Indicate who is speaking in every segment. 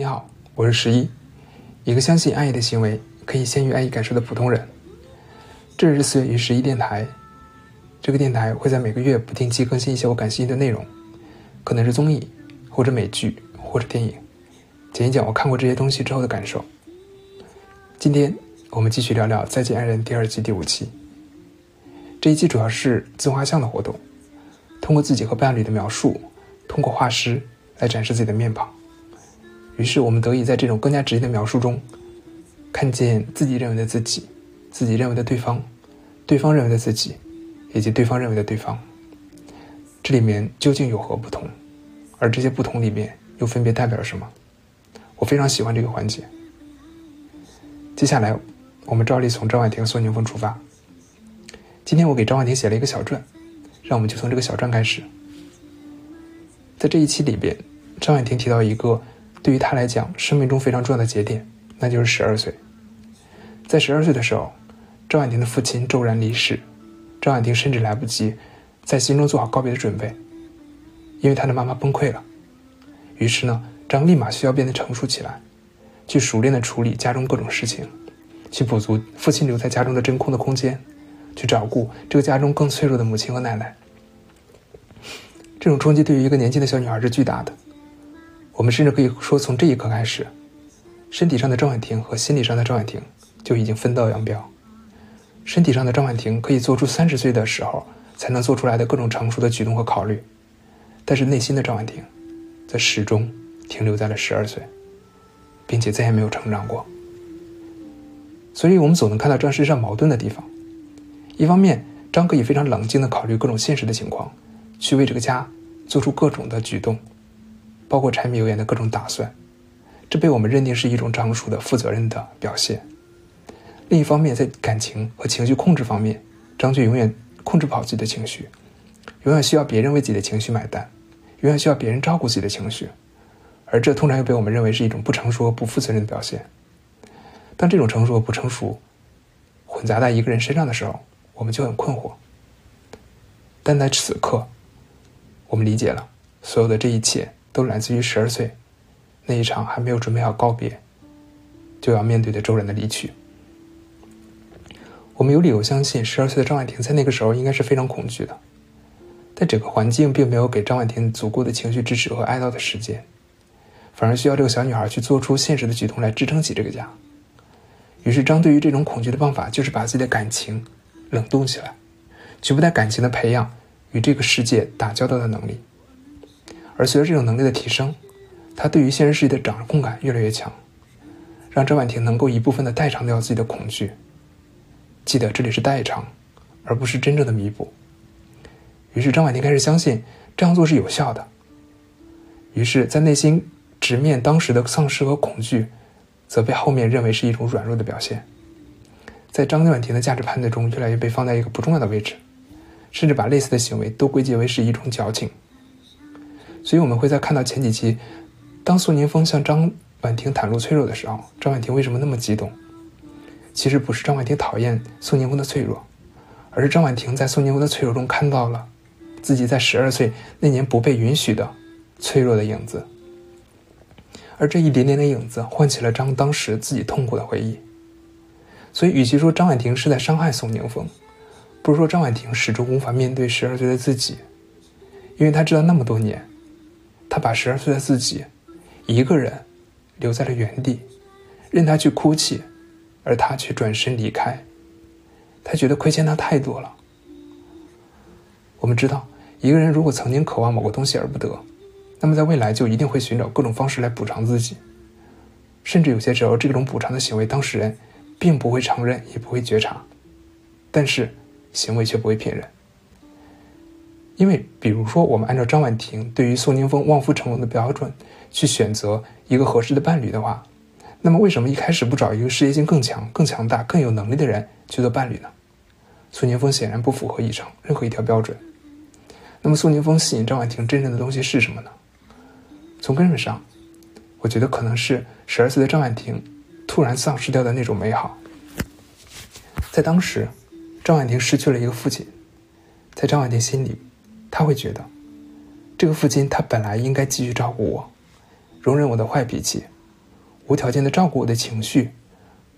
Speaker 1: 你好，我是十一，一个相信爱意的行为可以先于爱意感受的普通人。这是四月与十一电台，这个电台会在每个月不定期更新一些我感兴趣的内容，可能是综艺，或者美剧，或者电影，讲一讲我看过这些东西之后的感受。今天我们继续聊聊《再见爱人》第二季第五期。这一期主要是自画像的活动，通过自己和伴侣的描述，通过画师来展示自己的面庞。于是我们得以在这种更加直接的描述中，看见自己认为的自己，自己认为的对方，对方认为的自己，以及对方认为的对方。这里面究竟有何不同？而这些不同里面又分别代表了什么？我非常喜欢这个环节。接下来，我们照例从张婉婷和、宋宁峰出发。今天我给张婉婷写了一个小传，让我们就从这个小传开始。在这一期里边，张婉婷提到一个。对于他来讲，生命中非常重要的节点，那就是十二岁。在十二岁的时候，张婉婷的父亲骤然离世，张婉婷甚至来不及在心中做好告别的准备，因为她的妈妈崩溃了。于是呢，张立马需要变得成熟起来，去熟练的处理家中各种事情，去补足父亲留在家中的真空的空间，去照顾这个家中更脆弱的母亲和奶奶。这种冲击对于一个年轻的小女孩是巨大的。我们甚至可以说，从这一刻开始，身体上的张婉婷和心理上的张婉婷就已经分道扬镳。身体上的张婉婷可以做出三十岁的时候才能做出来的各种成熟的举动和考虑，但是内心的张婉婷，则始终停留在了十二岁，并且再也没有成长过。所以，我们总能看到张身上矛盾的地方：一方面，张可以非常冷静地考虑各种现实的情况，去为这个家做出各种的举动。包括柴米油盐的各种打算，这被我们认定是一种成熟的、负责任的表现。另一方面，在感情和情绪控制方面，张俊永远控制不好自己的情绪，永远需要别人为自己的情绪买单，永远需要别人照顾自己的情绪，而这通常又被我们认为是一种不成熟和不负责任的表现。当这种成熟和不成熟混杂在一个人身上的时候，我们就很困惑。但在此刻，我们理解了所有的这一切。都来自于十二岁那一场还没有准备好告别，就要面对的周然的离去。我们有理由相信，十二岁的张婉婷在那个时候应该是非常恐惧的，但整个环境并没有给张婉婷足够的情绪支持和哀悼的时间，反而需要这个小女孩去做出现实的举动来支撑起这个家。于是，张对于这种恐惧的方法就是把自己的感情冷冻起来，去不带感情的培养与这个世界打交道的能力。而随着这种能力的提升，他对于现实世界的掌控感越来越强，让张婉婷能够一部分的代偿掉自己的恐惧。记得这里是代偿，而不是真正的弥补。于是张婉婷开始相信这样做是有效的。于是，在内心直面当时的丧失和恐惧，则被后面认为是一种软弱的表现，在张婉婷的价值判断中越来越被放在一个不重要的位置，甚至把类似的行为都归结为是一种矫情。所以我们会在看到前几期，当宋宁峰向张婉婷袒露脆弱的时候，张婉婷为什么那么激动？其实不是张婉婷讨厌宋宁峰的脆弱，而是张婉婷在宋宁峰的脆弱中看到了自己在十二岁那年不被允许的脆弱的影子，而这一点点的影子唤起了张当时自己痛苦的回忆。所以，与其说张婉婷是在伤害宋宁峰，不如说张婉婷始终无法面对十二岁的自己，因为她知道那么多年。他把十二岁的自己一个人留在了原地，任他去哭泣，而他却转身离开。他觉得亏欠他太多了。我们知道，一个人如果曾经渴望某个东西而不得，那么在未来就一定会寻找各种方式来补偿自己，甚至有些时候，这种补偿的行为当事人并不会承认，也不会觉察，但是行为却不会骗人。因为，比如说，我们按照张婉婷对于宋宁峰望夫成龙的标准去选择一个合适的伴侣的话，那么为什么一开始不找一个事业心更强、更强大、更有能力的人去做伴侣呢？宋宁峰显然不符合以上任何一条标准。那么，宋宁峰吸引张婉婷真正的东西是什么呢？从根本上，我觉得可能是十二岁的张婉婷突然丧失掉的那种美好。在当时，张婉婷失去了一个父亲，在张婉婷心里。他会觉得，这个父亲他本来应该继续照顾我，容忍我的坏脾气，无条件的照顾我的情绪，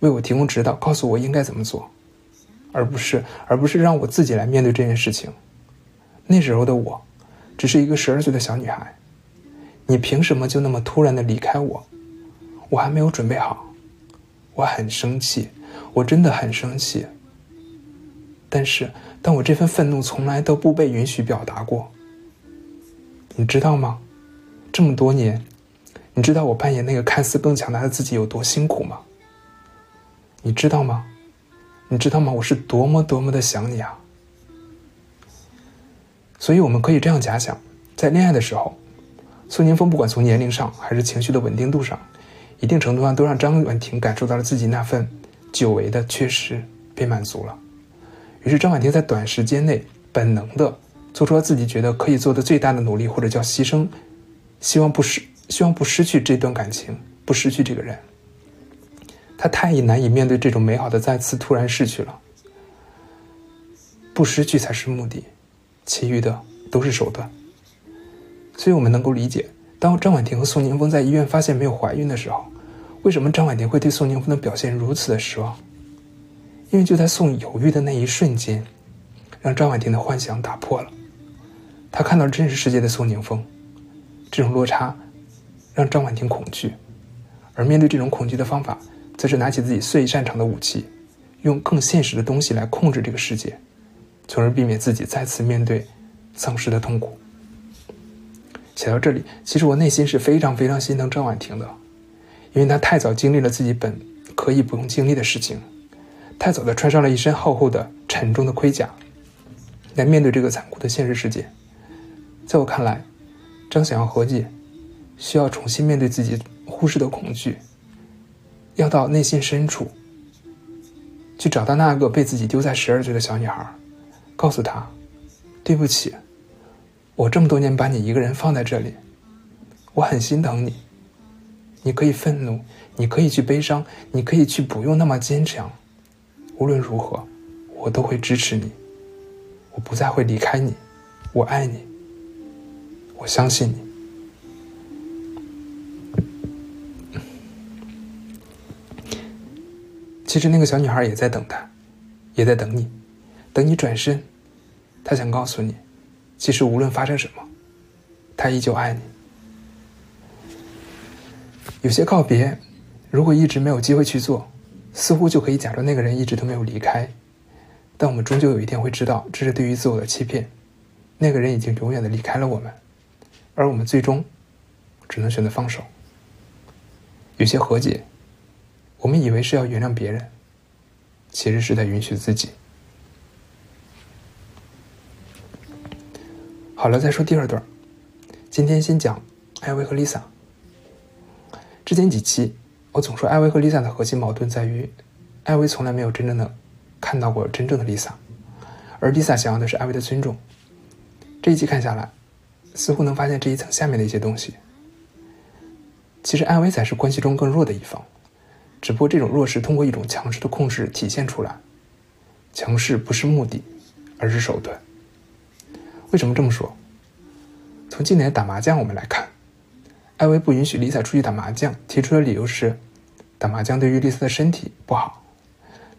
Speaker 1: 为我提供指导，告诉我应该怎么做，而不是而不是让我自己来面对这件事情。那时候的我，只是一个十二岁的小女孩，你凭什么就那么突然的离开我？我还没有准备好，我很生气，我真的很生气。但是，但我这份愤怒从来都不被允许表达过。你知道吗？这么多年，你知道我扮演那个看似更强大的自己有多辛苦吗？你知道吗？你知道吗？我是多么多么的想你啊！所以，我们可以这样假想：在恋爱的时候，苏宁峰不管从年龄上还是情绪的稳定度上。一定程度上都让张婉婷感受到了自己那份久违的缺失被满足了，于是张婉婷在短时间内本能的做出了自己觉得可以做的最大的努力，或者叫牺牲，希望不失希望不失去这段感情，不失去这个人。他太难以面对这种美好的再次突然逝去了，不失去才是目的，其余的都是手段。所以我们能够理解。当张婉婷和宋宁峰在医院发现没有怀孕的时候，为什么张婉婷会对宋宁峰的表现如此的失望？因为就在宋犹豫的那一瞬间，让张婉婷的幻想打破了。她看到真实世界的宋宁峰，这种落差让张婉婷恐惧，而面对这种恐惧的方法，则是拿起自己最擅长的武器，用更现实的东西来控制这个世界，从而避免自己再次面对丧失的痛苦。写到这里，其实我内心是非常非常心疼张婉婷的，因为她太早经历了自己本可以不用经历的事情，太早的穿上了一身厚厚的、沉重的盔甲，来面对这个残酷的现实世界。在我看来，张想要和解，需要重新面对自己忽视的恐惧，要到内心深处，去找到那个被自己丢在十二岁的小女孩，告诉她，对不起。我这么多年把你一个人放在这里，我很心疼你。你可以愤怒，你可以去悲伤，你可以去不用那么坚强。无论如何，我都会支持你。我不再会离开你，我爱你，我相信你。其实那个小女孩也在等他，也在等你，等你转身。她想告诉你。其实无论发生什么，他依旧爱你。有些告别，如果一直没有机会去做，似乎就可以假装那个人一直都没有离开。但我们终究有一天会知道，这是对于自我的欺骗。那个人已经永远的离开了我们，而我们最终只能选择放手。有些和解，我们以为是要原谅别人，其实是在允许自己。好了，再说第二段。今天先讲艾薇和 Lisa。之前几期我总说艾薇和 Lisa 的核心矛盾在于，艾薇从来没有真正的看到过真正的 Lisa，而 Lisa 想要的是艾薇的尊重。这一集看下来，似乎能发现这一层下面的一些东西。其实艾薇才是关系中更弱的一方，只不过这种弱势通过一种强势的控制体现出来。强势不是目的，而是手段。为什么这么说？从今年打麻将我们来看，艾薇不允许丽萨出去打麻将，提出的理由是打麻将对于丽萨的身体不好。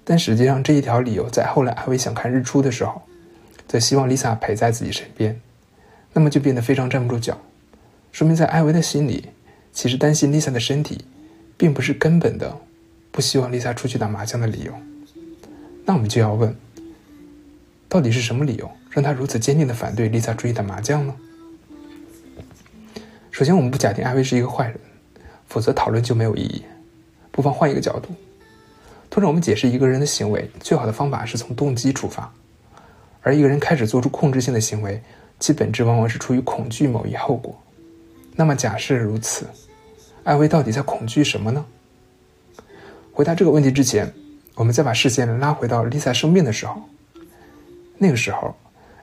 Speaker 1: 但实际上这一条理由在后来艾薇想看日出的时候，则希望丽萨陪在自己身边，那么就变得非常站不住脚，说明在艾薇的心里，其实担心丽萨的身体，并不是根本的不希望丽萨出去打麻将的理由。那我们就要问。到底是什么理由让他如此坚定的反对丽萨出去打麻将呢？首先，我们不假定艾薇是一个坏人，否则讨论就没有意义。不妨换一个角度，通常我们解释一个人的行为，最好的方法是从动机出发。而一个人开始做出控制性的行为，其本质往往是出于恐惧某一后果。那么，假设如此，艾薇到底在恐惧什么呢？回答这个问题之前，我们再把视线拉回到丽萨生病的时候。那个时候，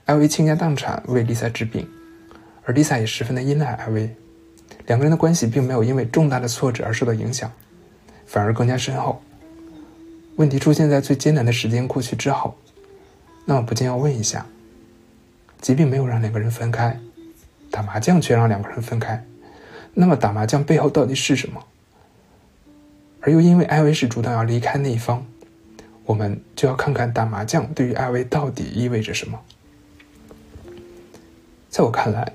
Speaker 1: 艾薇倾家荡产为丽萨治病，而丽萨也十分的依赖艾薇，两个人的关系并没有因为重大的挫折而受到影响，反而更加深厚。问题出现在最艰难的时间过去之后，那我不禁要问一下：疾病没有让两个人分开，打麻将却让两个人分开，那么打麻将背后到底是什么？而又因为艾薇是主动要离开那一方，我们就要看看打麻将对于艾薇到底意味着什么。在我看来，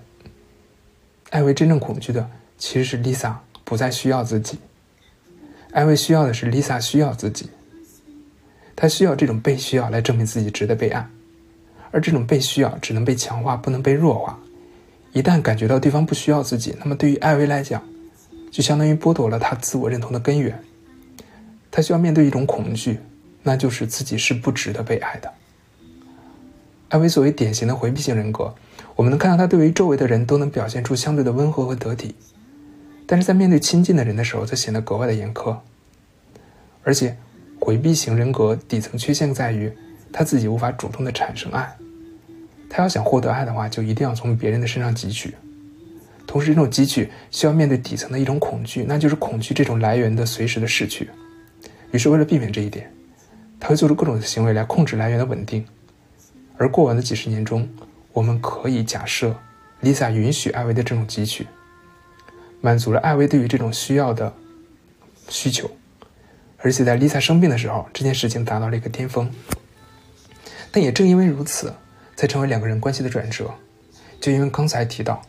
Speaker 1: 艾薇真正恐惧的其实是 Lisa 不再需要自己，艾薇需要的是 Lisa 需要自己。他需要这种被需要来证明自己值得被爱，而这种被需要只能被强化，不能被弱化。一旦感觉到对方不需要自己，那么对于艾薇来讲，就相当于剥夺了他自我认同的根源。他需要面对一种恐惧，那就是自己是不值得被爱的。艾薇作为典型的回避型人格，我们能看到他对于周围的人都能表现出相对的温和和得体，但是在面对亲近的人的时候，则显得格外的严苛，而且。回避型人格底层缺陷在于，他自己无法主动的产生爱。他要想获得爱的话，就一定要从别人的身上汲取。同时，这种汲取需要面对底层的一种恐惧，那就是恐惧这种来源的随时的逝去。于是，为了避免这一点，他会做出各种行为来控制来源的稳定。而过往的几十年中，我们可以假设，Lisa 允许艾薇的这种汲取，满足了艾薇对于这种需要的需求。而且在 Lisa 生病的时候，这件事情达到了一个巅峰。但也正因为如此，才成为两个人关系的转折。就因为刚才提到，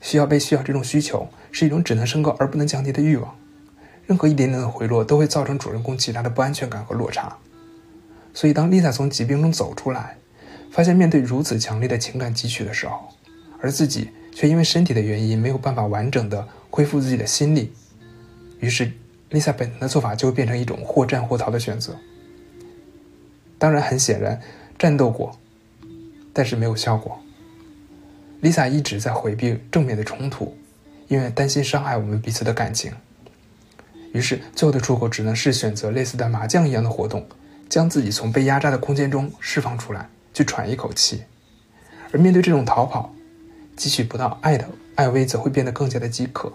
Speaker 1: 需要被需要这种需求是一种只能升高而不能降低的欲望，任何一点点的回落都会造成主人公极大的不安全感和落差。所以，当 Lisa 从疾病中走出来，发现面对如此强烈的情感汲取的时候，而自己却因为身体的原因没有办法完整的恢复自己的心力，于是。Lisa 本能的做法就会变成一种或战或逃的选择。当然，很显然，战斗过，但是没有效果。Lisa 一直在回避正面的冲突，因为担心伤害我们彼此的感情。于是，最后的出口只能是选择类似的麻将一样的活动，将自己从被压榨的空间中释放出来，去喘一口气。而面对这种逃跑，汲取不到爱的艾薇则会变得更加的饥渴，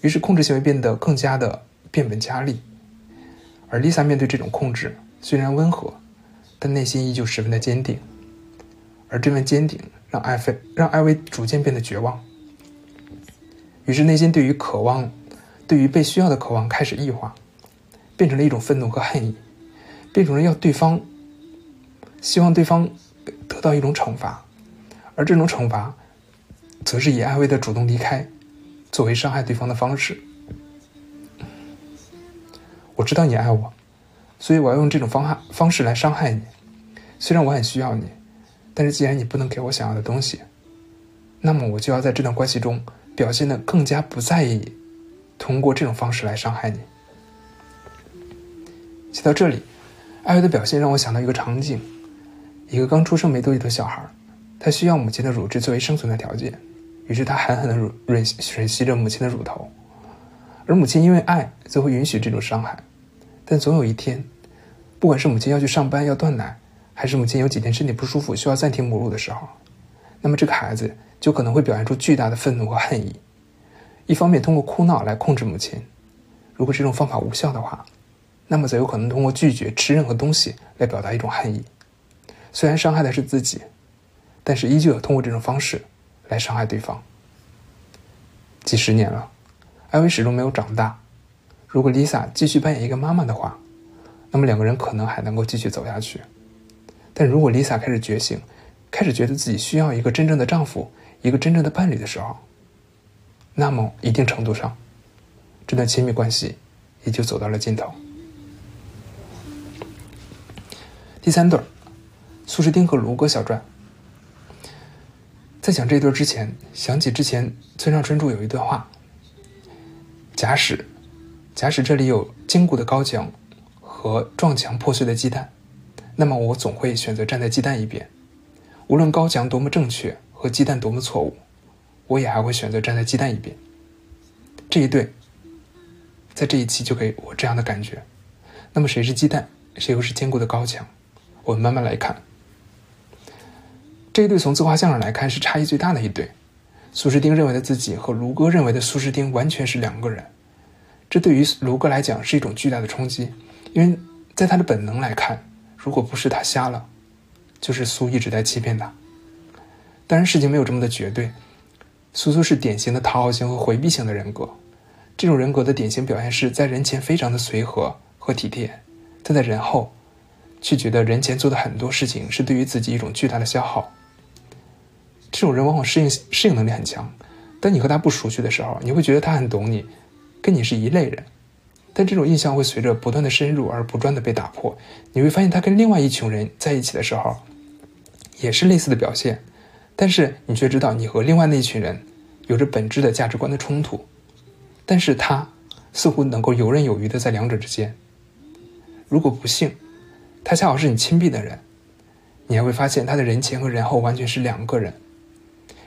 Speaker 1: 于是控制行为变得更加的。变本加厉，而 Lisa 面对这种控制虽然温和，但内心依旧十分的坚定。而这份坚定让艾菲让艾薇逐渐变得绝望。于是内心对于渴望，对于被需要的渴望开始异化，变成了一种愤怒和恨意，变成了要对方，希望对方得到一种惩罚，而这种惩罚，则是以艾薇的主动离开作为伤害对方的方式。我知道你爱我，所以我要用这种方法方式来伤害你。虽然我很需要你，但是既然你不能给我想要的东西，那么我就要在这段关系中表现的更加不在意，通过这种方式来伤害你。写到这里，艾薇的表现让我想到一个场景：一个刚出生没多久的小孩，他需要母亲的乳汁作为生存的条件，于是他狠狠的吮吮吸着母亲的乳头。而母亲因为爱，则会允许这种伤害，但总有一天，不管是母亲要去上班要断奶，还是母亲有几天身体不舒服需要暂停母乳的时候，那么这个孩子就可能会表现出巨大的愤怒和恨意。一方面通过哭闹来控制母亲，如果这种方法无效的话，那么则有可能通过拒绝吃任何东西来表达一种恨意。虽然伤害的是自己，但是依旧要通过这种方式来伤害对方。几十年了。艾薇始终没有长大。如果 Lisa 继续扮演一个妈妈的话，那么两个人可能还能够继续走下去。但如果 Lisa 开始觉醒，开始觉得自己需要一个真正的丈夫，一个真正的伴侣的时候，那么一定程度上，这段亲密关系也就走到了尽头。第三对儿，苏诗丁和卢哥小传。在讲这一对之前，想起之前村上春树有一段话。假使，假使这里有坚固的高墙和撞墙破碎的鸡蛋，那么我总会选择站在鸡蛋一边。无论高墙多么正确和鸡蛋多么错误，我也还会选择站在鸡蛋一边。这一对，在这一期就给我这样的感觉。那么谁是鸡蛋，谁又是坚固的高墙？我们慢慢来看。这一对从自画像上来看是差异最大的一对。苏诗丁认为的自己和卢哥认为的苏诗丁完全是两个人，这对于卢哥来讲是一种巨大的冲击，因为在他的本能来看，如果不是他瞎了，就是苏一直在欺骗他。当然，事情没有这么的绝对，苏苏是典型的讨好型和回避型的人格，这种人格的典型表现是在人前非常的随和和体贴，但在人后，却觉得人前做的很多事情是对于自己一种巨大的消耗。这种人往往适应适应能力很强，当你和他不熟悉的时候，你会觉得他很懂你，跟你是一类人。但这种印象会随着不断的深入而不断的被打破。你会发现他跟另外一群人在一起的时候，也是类似的表现，但是你却知道你和另外那一群人有着本质的价值观的冲突。但是他似乎能够游刃有余的在两者之间。如果不幸，他恰好是你亲密的人，你还会发现他的人前和人后完全是两个人。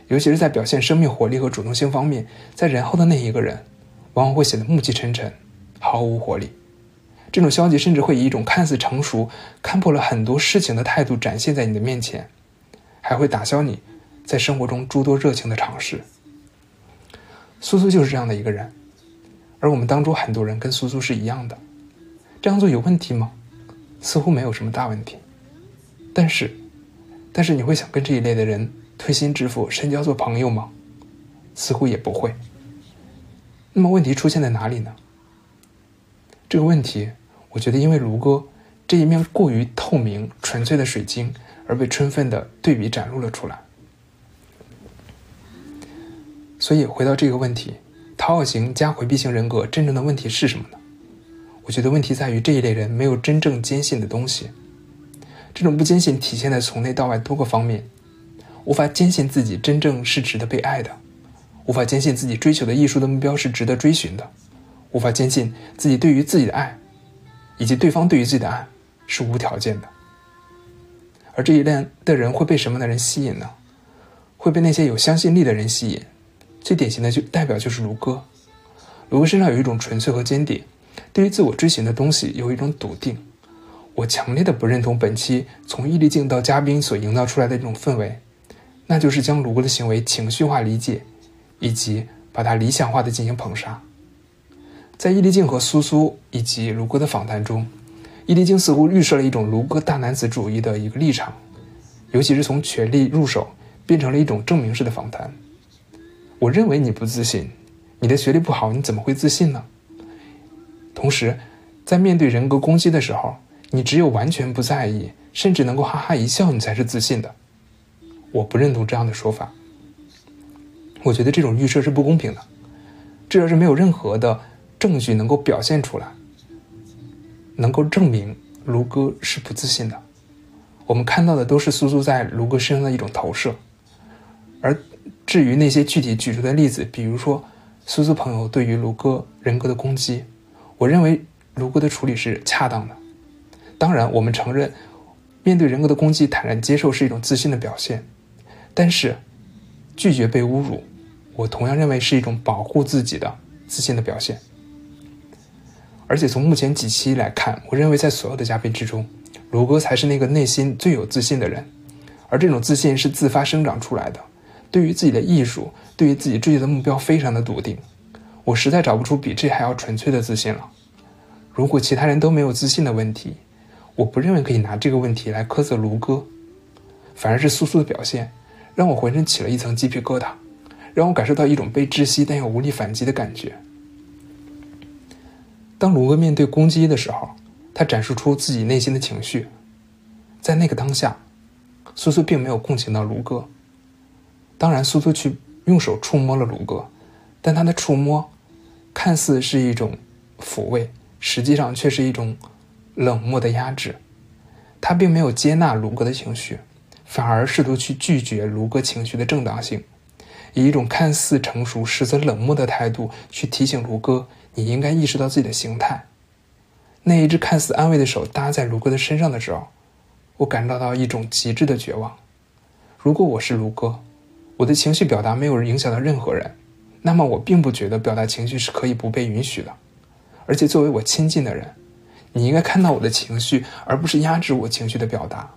Speaker 1: 尤其是在表现生命活力和主动性方面，在人后的那一个人，往往会显得暮气沉沉，毫无活力。这种消极甚至会以一种看似成熟、看破了很多事情的态度展现在你的面前，还会打消你在生活中诸多热情的尝试。苏苏就是这样的一个人。而我们当中很多人跟苏苏是一样的，这样做有问题吗？似乎没有什么大问题。但是，但是你会想跟这一类的人推心置腹、深交做朋友吗？似乎也不会。那么问题出现在哪里呢？这个问题，我觉得因为卢哥这一面过于透明、纯粹的水晶，而被充分的对比展露了出来。所以回到这个问题。讨好型加回避型人格真正的问题是什么呢？我觉得问题在于这一类人没有真正坚信的东西。这种不坚信体现在从内到外多个方面：无法坚信自己真正是值得被爱的；无法坚信自己追求的艺术的目标是值得追寻的；无法坚信自己对于自己的爱，以及对方对于自己的爱是无条件的。而这一类的人会被什么样的人吸引呢？会被那些有相信力的人吸引。最典型的就代表就是卢哥，卢哥身上有一种纯粹和坚定，对于自我追寻的东西有一种笃定。我强烈的不认同本期从易立竞到嘉宾所营造出来的这种氛围，那就是将卢哥的行为情绪化理解，以及把他理想化的进行捧杀。在易立竞和苏苏以及卢哥的访谈中，易立竞似乎预设了一种卢哥大男子主义的一个立场，尤其是从权力入手，变成了一种证明式的访谈。我认为你不自信，你的学历不好，你怎么会自信呢？同时，在面对人格攻击的时候，你只有完全不在意，甚至能够哈哈一笑，你才是自信的。我不认同这样的说法。我觉得这种预设是不公平的，这要是没有任何的证据能够表现出来，能够证明卢哥是不自信的。我们看到的都是苏苏在卢哥身上的一种投射，而。至于那些具体举出的例子，比如说苏苏朋友对于卢哥人格的攻击，我认为卢哥的处理是恰当的。当然，我们承认面对人格的攻击，坦然接受是一种自信的表现。但是，拒绝被侮辱，我同样认为是一种保护自己的自信的表现。而且从目前几期来看，我认为在所有的嘉宾之中，卢哥才是那个内心最有自信的人，而这种自信是自发生长出来的。对于自己的艺术，对于自己追求的目标，非常的笃定。我实在找不出比这还要纯粹的自信了。如果其他人都没有自信的问题，我不认为可以拿这个问题来苛责卢哥。反而是苏苏的表现，让我浑身起了一层鸡皮疙瘩，让我感受到一种被窒息但又无力反击的感觉。当卢哥面对攻击的时候，他展示出自己内心的情绪。在那个当下，苏苏并没有共情到卢哥。当然，苏苏去用手触摸了卢哥，但他的触摸看似是一种抚慰，实际上却是一种冷漠的压制。他并没有接纳卢哥的情绪，反而试图去拒绝卢哥情绪的正当性，以一种看似成熟实则冷漠的态度去提醒卢哥：“你应该意识到自己的形态。”那一只看似安慰的手搭在卢哥的身上的时候，我感受到一种极致的绝望。如果我是卢哥，我的情绪表达没有影响到任何人，那么我并不觉得表达情绪是可以不被允许的。而且作为我亲近的人，你应该看到我的情绪，而不是压制我情绪的表达。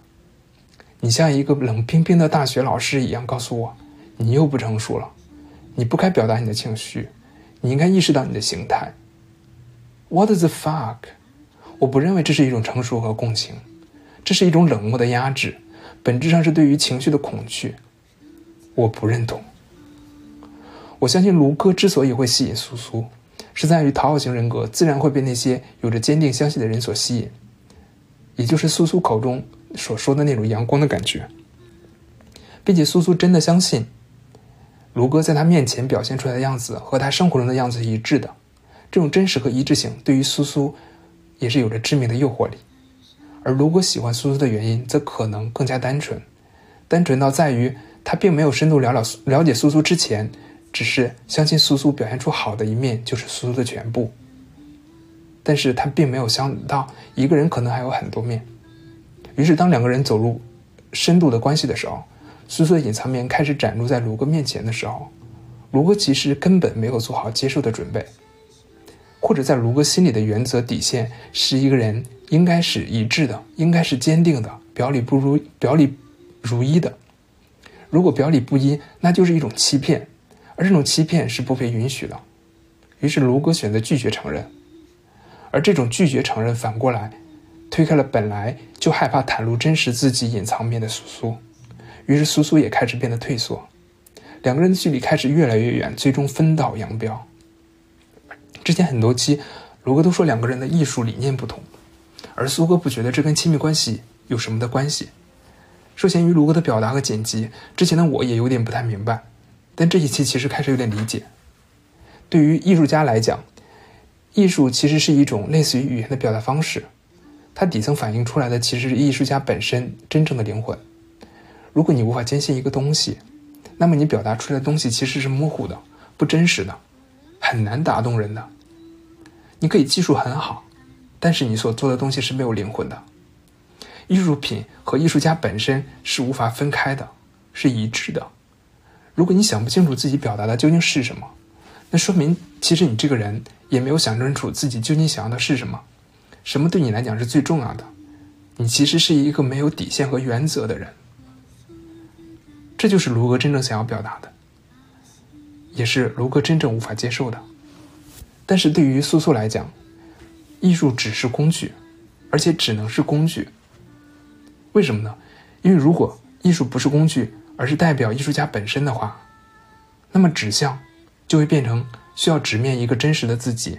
Speaker 1: 你像一个冷冰冰的大学老师一样告诉我，你又不成熟了，你不该表达你的情绪，你应该意识到你的形态。What the fuck？我不认为这是一种成熟和共情，这是一种冷漠的压制，本质上是对于情绪的恐惧。我不认同。我相信卢哥之所以会吸引苏苏，是在于讨好型人格自然会被那些有着坚定相信的人所吸引，也就是苏苏口中所说的那种阳光的感觉，并且苏苏真的相信，卢哥在他面前表现出来的样子和他生活中的样子是一致的，这种真实和一致性对于苏苏也是有着致命的诱惑力，而卢哥喜欢苏苏的原因则可能更加单纯，单纯到在于他并没有深度了了了解苏苏之前。只是相信苏苏表现出好的一面就是苏苏的全部，但是他并没有想到一个人可能还有很多面。于是，当两个人走入深度的关系的时候，苏苏的隐藏面开始展露在卢哥面前的时候，卢哥其实根本没有做好接受的准备，或者在卢哥心里的原则底线是一个人应该是一致的，应该是坚定的，表里不如表里如一的。如果表里不一，那就是一种欺骗。而这种欺骗是不被允许的，于是卢哥选择拒绝承认，而这种拒绝承认反过来推开了本来就害怕袒露真实自己隐藏面的苏苏，于是苏苏也开始变得退缩，两个人的距离开始越来越远，最终分道扬镳。之前很多期，卢哥都说两个人的艺术理念不同，而苏哥不觉得这跟亲密关系有什么的关系。受限于卢哥的表达和剪辑，之前的我也有点不太明白。但这一期其实开始有点理解。对于艺术家来讲，艺术其实是一种类似于语言的表达方式，它底层反映出来的其实是艺术家本身真正的灵魂。如果你无法坚信一个东西，那么你表达出来的东西其实是模糊的、不真实的，很难打动人的。你可以技术很好，但是你所做的东西是没有灵魂的。艺术品和艺术家本身是无法分开的，是一致的。如果你想不清楚自己表达的究竟是什么，那说明其实你这个人也没有想清楚自己究竟想要的是什么，什么对你来讲是最重要的。你其实是一个没有底线和原则的人。这就是卢哥真正想要表达的，也是卢哥真正无法接受的。但是对于苏苏来讲，艺术只是工具，而且只能是工具。为什么呢？因为如果艺术不是工具，而是代表艺术家本身的话，那么指向就会变成需要直面一个真实的自己，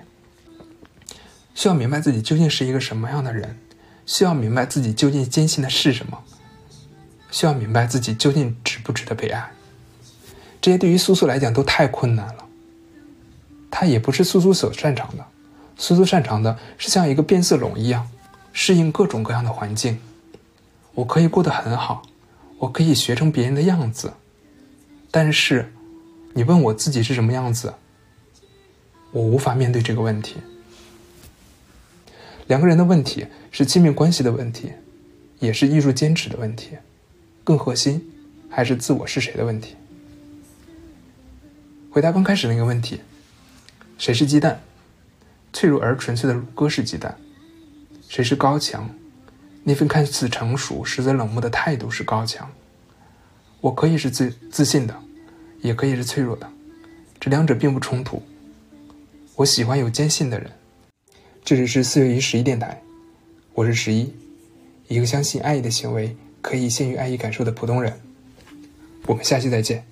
Speaker 1: 需要明白自己究竟是一个什么样的人，需要明白自己究竟坚信的是什么，需要明白自己究竟值不值得被爱。这些对于苏苏来讲都太困难了，他也不是苏苏所擅长的。苏苏擅长的是像一个变色龙一样，适应各种各样的环境。我可以过得很好。我可以学成别人的样子，但是，你问我自己是什么样子，我无法面对这个问题。两个人的问题是亲密关系的问题，也是艺术坚持的问题，更核心还是自我是谁的问题。回答刚开始那个问题：谁是鸡蛋？脆弱而纯粹的鲁哥是鸡蛋。谁是高墙？那份看似成熟，实则冷漠的态度是高墙。我可以是自自信的，也可以是脆弱的，这两者并不冲突。我喜欢有坚信的人。这里是四月一十一电台，我是十一，一个相信爱意的行为可以限于爱意感受的普通人。我们下期再见。